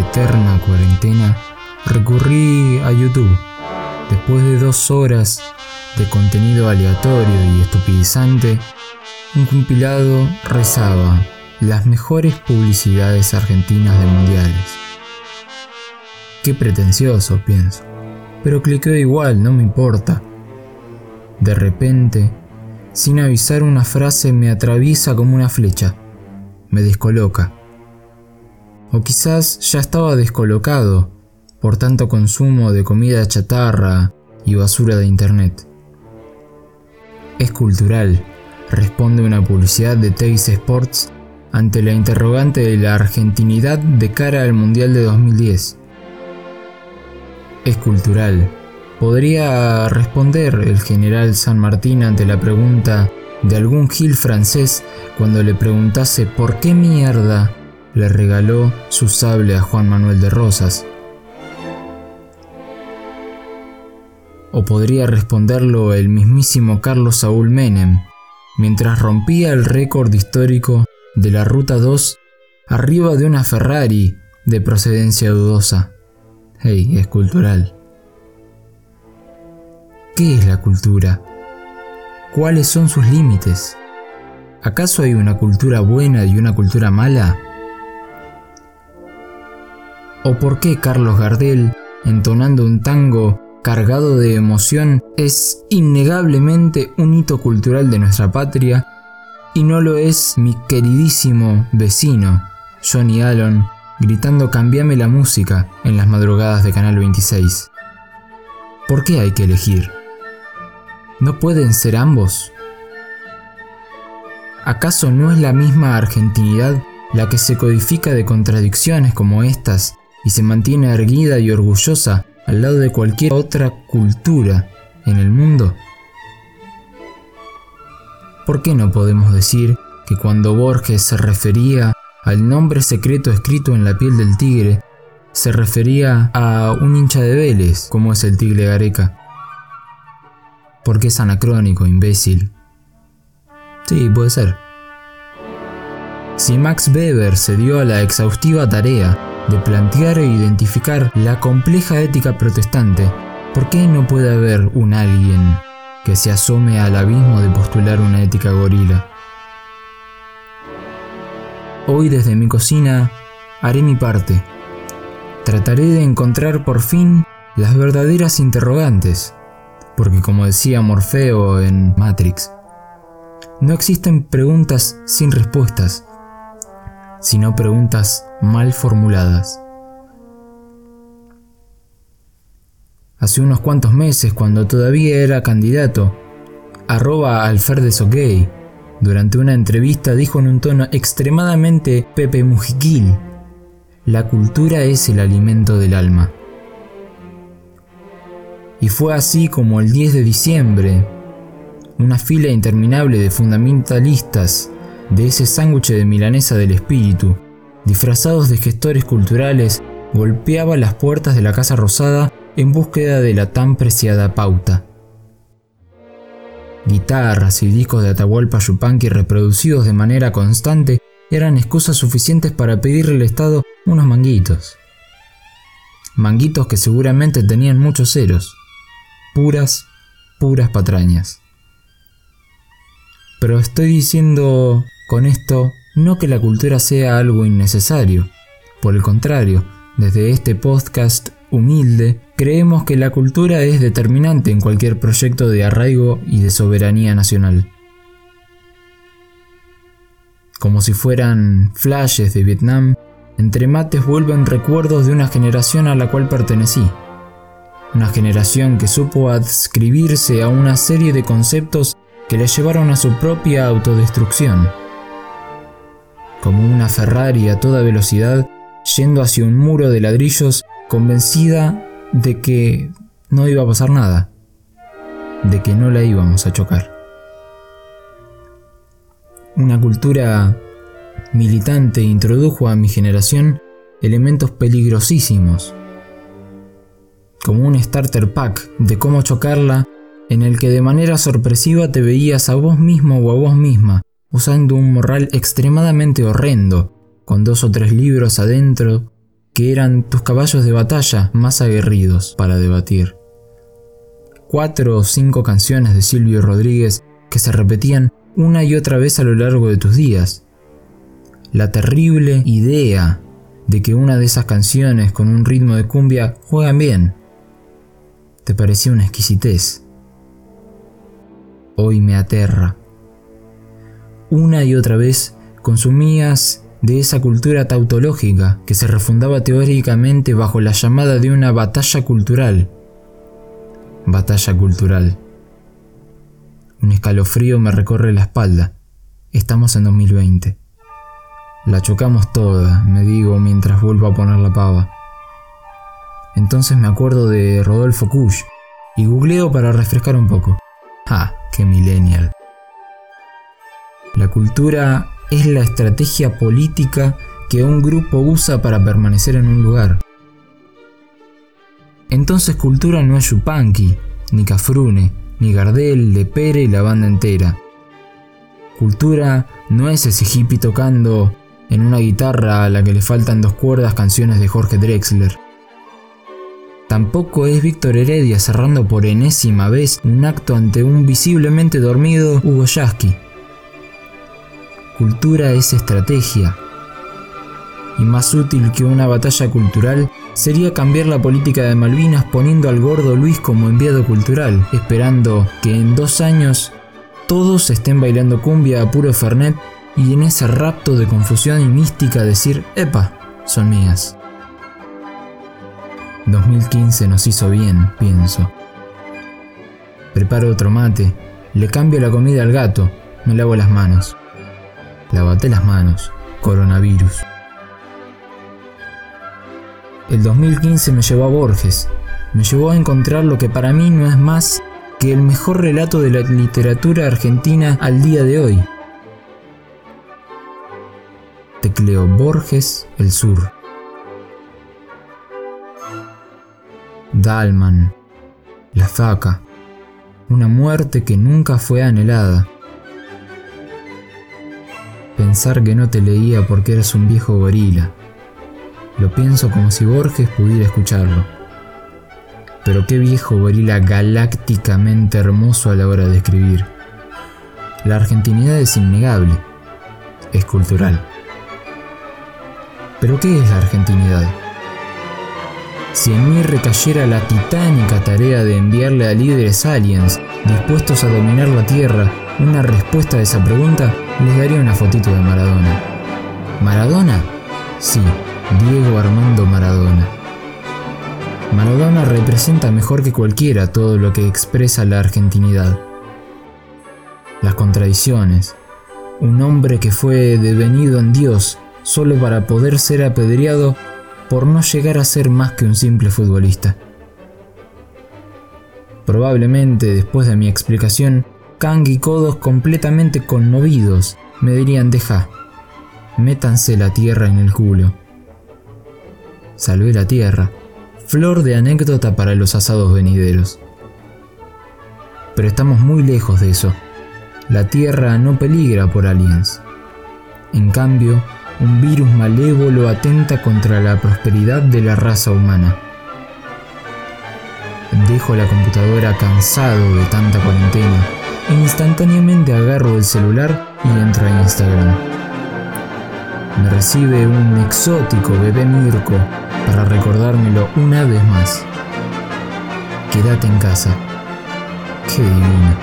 Eterna cuarentena, recurrí a YouTube. Después de dos horas de contenido aleatorio y estupidizante, un compilado rezaba las mejores publicidades argentinas de mundiales. Qué pretencioso, pienso. Pero cliqueo igual, no me importa. De repente, sin avisar una frase me atraviesa como una flecha. Me descoloca. O quizás ya estaba descolocado por tanto consumo de comida chatarra y basura de internet. Es cultural, responde una publicidad de Teis Sports ante la interrogante de la argentinidad de cara al Mundial de 2010. Es cultural, podría responder el general San Martín ante la pregunta de algún gil francés cuando le preguntase por qué mierda le regaló su sable a Juan Manuel de Rosas. O podría responderlo el mismísimo Carlos Saúl Menem, mientras rompía el récord histórico de la Ruta 2 arriba de una Ferrari de procedencia dudosa. Hey, es cultural. ¿Qué es la cultura? ¿Cuáles son sus límites? ¿Acaso hay una cultura buena y una cultura mala? ¿O por qué Carlos Gardel, entonando un tango cargado de emoción, es innegablemente un hito cultural de nuestra patria y no lo es mi queridísimo vecino, Johnny Allen, gritando cambiame la música en las madrugadas de Canal 26? ¿Por qué hay que elegir? ¿No pueden ser ambos? ¿Acaso no es la misma argentinidad la que se codifica de contradicciones como estas y se mantiene erguida y orgullosa al lado de cualquier otra cultura en el mundo? ¿Por qué no podemos decir que cuando Borges se refería al nombre secreto escrito en la piel del tigre, se refería a un hincha de Vélez, como es el tigre Gareca? Porque es anacrónico, imbécil. Sí, puede ser. Si Max Weber se dio a la exhaustiva tarea de plantear e identificar la compleja ética protestante, ¿por qué no puede haber un alguien que se asome al abismo de postular una ética gorila? Hoy desde mi cocina haré mi parte. Trataré de encontrar por fin las verdaderas interrogantes, porque como decía Morfeo en Matrix, no existen preguntas sin respuestas, sino preguntas mal formuladas. Hace unos cuantos meses, cuando todavía era candidato, arroba alferdes durante una entrevista dijo en un tono extremadamente Pepe Mujiquil, la cultura es el alimento del alma. Y fue así como el 10 de diciembre, una fila interminable de fundamentalistas de ese sándwich de milanesa del espíritu, disfrazados de gestores culturales, golpeaba las puertas de la Casa Rosada en búsqueda de la tan preciada pauta. Guitarras y discos de Atahualpa Yupanqui reproducidos de manera constante eran excusas suficientes para pedirle al Estado unos manguitos. Manguitos que seguramente tenían muchos ceros. Puras, puras patrañas. Pero estoy diciendo con esto no que la cultura sea algo innecesario. Por el contrario, desde este podcast humilde, creemos que la cultura es determinante en cualquier proyecto de arraigo y de soberanía nacional. Como si fueran flashes de Vietnam, entre mates vuelven recuerdos de una generación a la cual pertenecí. Una generación que supo adscribirse a una serie de conceptos que le llevaron a su propia autodestrucción. Como una Ferrari a toda velocidad, yendo hacia un muro de ladrillos, convencida de que no iba a pasar nada, de que no la íbamos a chocar. Una cultura militante introdujo a mi generación elementos peligrosísimos, como un starter pack de cómo chocarla en el que de manera sorpresiva te veías a vos mismo o a vos misma usando un morral extremadamente horrendo, con dos o tres libros adentro que eran tus caballos de batalla más aguerridos para debatir. Cuatro o cinco canciones de Silvio Rodríguez que se repetían una y otra vez a lo largo de tus días. La terrible idea de que una de esas canciones con un ritmo de cumbia juegan bien. Te parecía una exquisitez. Hoy me aterra. Una y otra vez consumías de esa cultura tautológica que se refundaba teóricamente bajo la llamada de una batalla cultural. Batalla cultural. Un escalofrío me recorre la espalda. Estamos en 2020. La chocamos toda, me digo mientras vuelvo a poner la pava. Entonces me acuerdo de Rodolfo Kusch y googleo para refrescar un poco. ¡Ah, qué millennial! La cultura es la estrategia política que un grupo usa para permanecer en un lugar. Entonces cultura no es Yupanqui, ni Cafrune, ni Gardel, Lepere y la banda entera. Cultura no es ese hippie tocando en una guitarra a la que le faltan dos cuerdas canciones de Jorge Drexler. Tampoco es Víctor Heredia cerrando por enésima vez un acto ante un visiblemente dormido Hugo Yasky. Cultura es estrategia. Y más útil que una batalla cultural sería cambiar la política de Malvinas poniendo al gordo Luis como enviado cultural, esperando que en dos años todos estén bailando cumbia a puro Fernet y en ese rapto de confusión y mística decir, epa, son mías. 2015 nos hizo bien, pienso. Preparo otro mate, le cambio la comida al gato, me lavo las manos. Lávate las manos, coronavirus. El 2015 me llevó a Borges, me llevó a encontrar lo que para mí no es más que el mejor relato de la literatura argentina al día de hoy. Tecleo Borges El Sur. Dalman. La faca. Una muerte que nunca fue anhelada. Pensar que no te leía porque eras un viejo gorila. Lo pienso como si Borges pudiera escucharlo. Pero qué viejo gorila galácticamente hermoso a la hora de escribir. La argentinidad es innegable. Es cultural. Pero ¿qué es la argentinidad? Si en mí recayera la titánica tarea de enviarle a líderes aliens dispuestos a dominar la Tierra una respuesta a esa pregunta, les daría una fotito de Maradona. ¿Maradona? Sí, Diego Armando Maradona. Maradona representa mejor que cualquiera todo lo que expresa la argentinidad. Las contradicciones. Un hombre que fue devenido en Dios solo para poder ser apedreado por no llegar a ser más que un simple futbolista. Probablemente después de mi explicación, Kang y Kodos completamente conmovidos me dirían deja, métanse la tierra en el culo. Salvé la tierra, flor de anécdota para los asados venideros. Pero estamos muy lejos de eso. La tierra no peligra por aliens. En cambio, un virus malévolo atenta contra la prosperidad de la raza humana. Dejo la computadora cansado de tanta cuarentena instantáneamente agarro el celular y entro a Instagram. Me recibe un exótico bebé Mirko para recordármelo una vez más. Quédate en casa. Qué divino.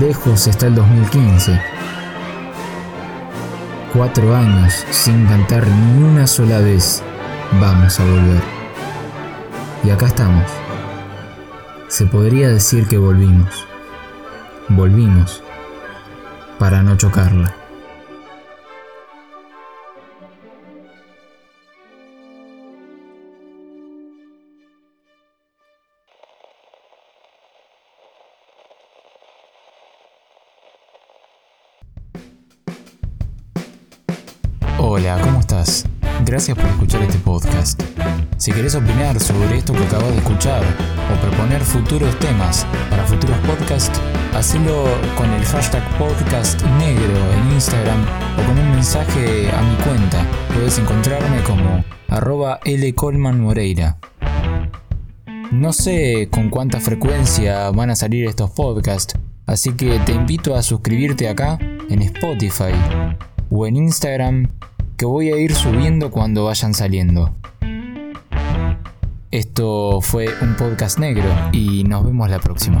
Lejos está el 2015 cuatro años sin cantar ni una sola vez, vamos a volver. Y acá estamos. Se podría decir que volvimos. Volvimos. Para no chocarla. Hola, ¿cómo estás? Gracias por escuchar este podcast. Si querés opinar sobre esto que acabas de escuchar o proponer futuros temas para futuros podcasts, hacelo con el hashtag podcast negro en Instagram o con un mensaje a mi cuenta. Puedes encontrarme como arroba Moreira. No sé con cuánta frecuencia van a salir estos podcasts, así que te invito a suscribirte acá en Spotify o en Instagram que voy a ir subiendo cuando vayan saliendo. Esto fue un podcast negro y nos vemos la próxima.